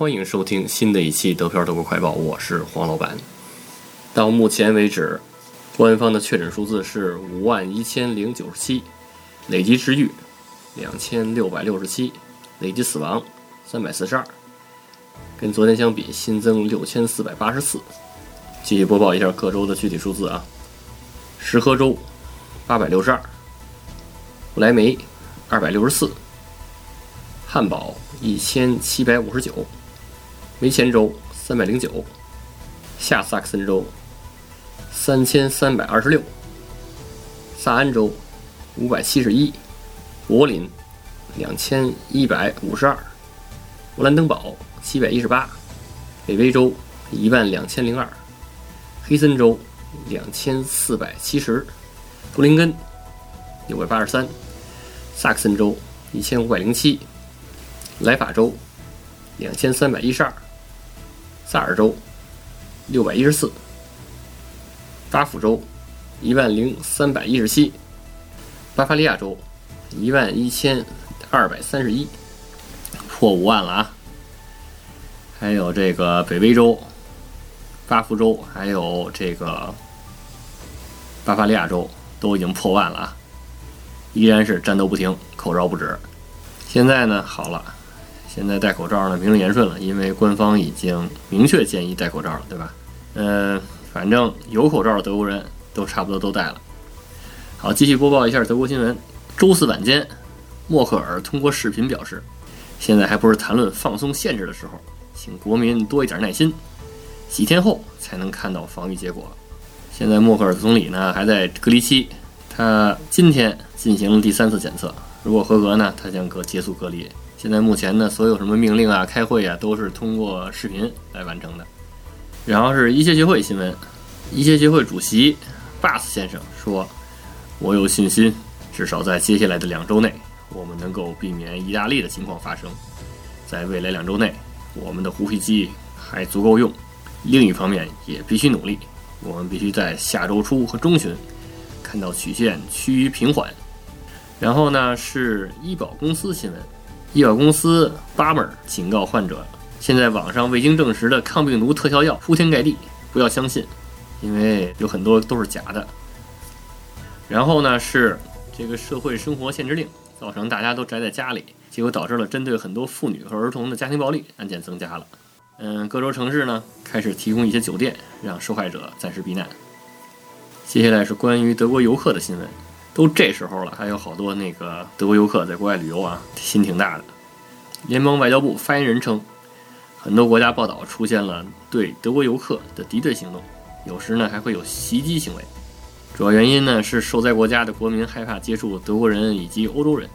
欢迎收听新的一期德票德国快报，我是黄老板。到目前为止，官方的确诊数字是五万一千零九十七，累计治愈两千六百六十七，累计死亡三百四十二，跟昨天相比新增六千四百八十四。继续播报一下各州的具体数字啊，石河州八百六十二，不来梅二百六十四，汉堡一千七百五十九。梅前州三百零九，下萨克森州三千三百二十六，萨安州五百七十一，柏林两千一百五十二，勃兰登堡七百一十八，北威州一万两千零二，黑森州两千四百七十，图林根六百八十三，萨克森州一千五百零七，莱法州两千三百一十二。萨尔州六百一十四，巴甫州一万零三百一十七，巴伐利亚州一万一千二百三十一，破五万了啊！还有这个北威州、巴福州，还有这个巴伐利亚州都已经破万了啊！依然是战斗不停，口罩不止。现在呢，好了。现在戴口罩呢，名正言顺了，因为官方已经明确建议戴口罩了，对吧？呃，反正有口罩的德国人都差不多都戴了。好，继续播报一下德国新闻。周四晚间，默克尔通过视频表示，现在还不是谈论放松限制的时候，请国民多一点耐心，几天后才能看到防御结果。现在默克尔总理呢还在隔离期，他今天进行了第三次检测，如果合格呢，他将隔结束隔离。现在目前呢，所有什么命令啊、开会啊，都是通过视频来完成的。然后是医学协会新闻，医学协会主席巴斯先生说：“我有信心，至少在接下来的两周内，我们能够避免意大利的情况发生。在未来两周内，我们的呼吸机还足够用。另一方面，也必须努力，我们必须在下周初和中旬看到曲线趋于平缓。”然后呢，是医保公司新闻。医药公司巴门警告患者：现在网上未经证实的抗病毒特效药铺天盖地，不要相信，因为有很多都是假的。然后呢，是这个社会生活限制令造成大家都宅在家里，结果导致了针对很多妇女和儿童的家庭暴力案件增加了。嗯，各州城市呢开始提供一些酒店，让受害者暂时避难。接下来是关于德国游客的新闻。都这时候了，还有好多那个德国游客在国外旅游啊，心挺大的。联邦外交部发言人称，很多国家报道出现了对德国游客的敌对行动，有时呢还会有袭击行为。主要原因呢是受灾国家的国民害怕接触德国人以及欧洲人，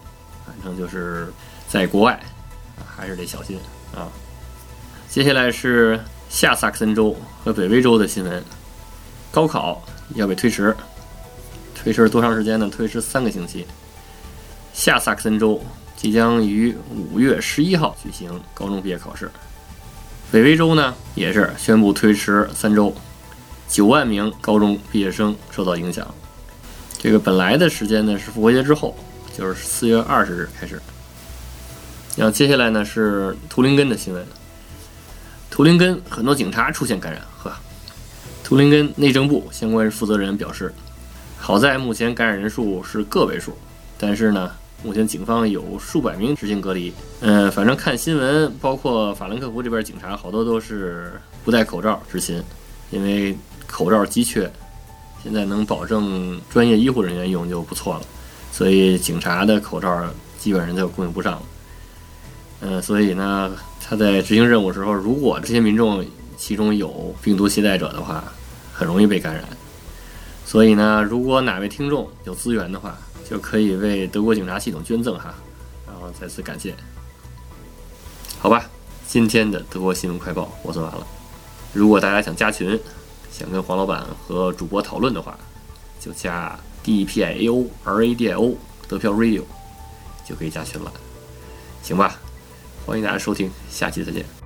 反正就是在国外还是得小心啊。接下来是下萨克森州和北威州的新闻，高考要被推迟。推迟多长时间呢？推迟三个星期。下萨克森州即将于五月十一号举行高中毕业考试。北威州呢，也是宣布推迟三周，九万名高中毕业生受到影响。这个本来的时间呢是复活节之后，就是四月二十日开始。然后接下来呢是图林根的新闻。图林根很多警察出现感染，呵。图林根内政部相关负责人表示。好在目前感染人数是个位数，但是呢，目前警方有数百名执行隔离。嗯，反正看新闻，包括法兰克福这边警察好多都是不戴口罩执勤，因为口罩急缺，现在能保证专业医护人员用就不错了，所以警察的口罩基本上就供应不上了。嗯，所以呢，他在执行任务时候，如果这些民众其中有病毒携带者的话，很容易被感染。所以呢，如果哪位听众有资源的话，就可以为德国警察系统捐赠哈，然后再次感谢。好吧，今天的德国新闻快报我做完了。如果大家想加群，想跟黄老板和主播讨论的话，就加 D P I A O R A D I O 德票 Radio 就可以加群了，行吧？欢迎大家收听，下期再见。